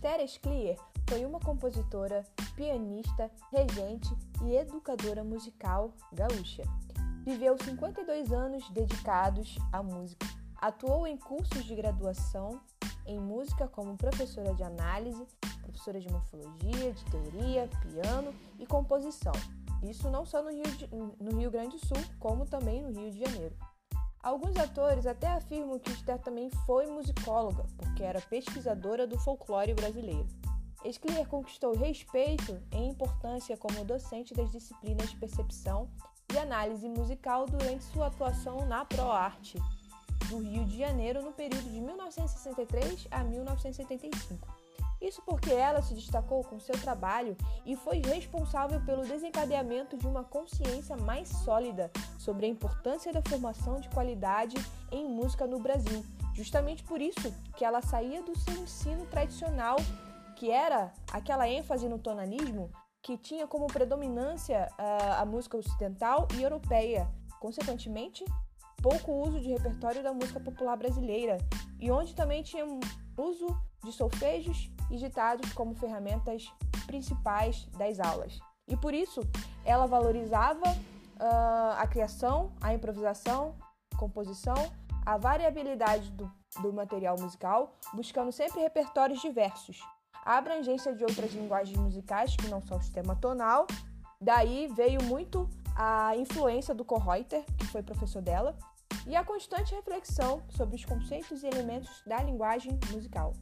Teres Clear foi uma compositora, pianista, regente e educadora musical gaúcha. Viveu 52 anos dedicados à música. Atuou em cursos de graduação em música como professora de análise, professora de morfologia, de teoria, piano e composição. Isso não só no Rio, de, no Rio Grande do Sul, como também no Rio de Janeiro. Alguns atores até afirmam que Esther também foi musicóloga, porque era pesquisadora do folclore brasileiro. Esclier conquistou respeito e importância como docente das disciplinas de percepção e análise musical durante sua atuação na ProArte do Rio de Janeiro no período de 1963 a 1975. Isso porque ela se destacou com seu trabalho e foi responsável pelo desencadeamento de uma consciência mais sólida sobre a importância da formação de qualidade em música no Brasil. Justamente por isso que ela saía do seu ensino tradicional, que era aquela ênfase no tonalismo, que tinha como predominância uh, a música ocidental e europeia, consequentemente, pouco uso de repertório da música popular brasileira, e onde também tinha uso de solfejos e ditados como ferramentas principais das aulas. E por isso ela valorizava uh, a criação, a improvisação, composição, a variabilidade do, do material musical, buscando sempre repertórios diversos, a abrangência de outras linguagens musicais que não são o sistema tonal. Daí veio muito a influência do Kohreuter, que foi professor dela, e a constante reflexão sobre os conceitos e elementos da linguagem musical.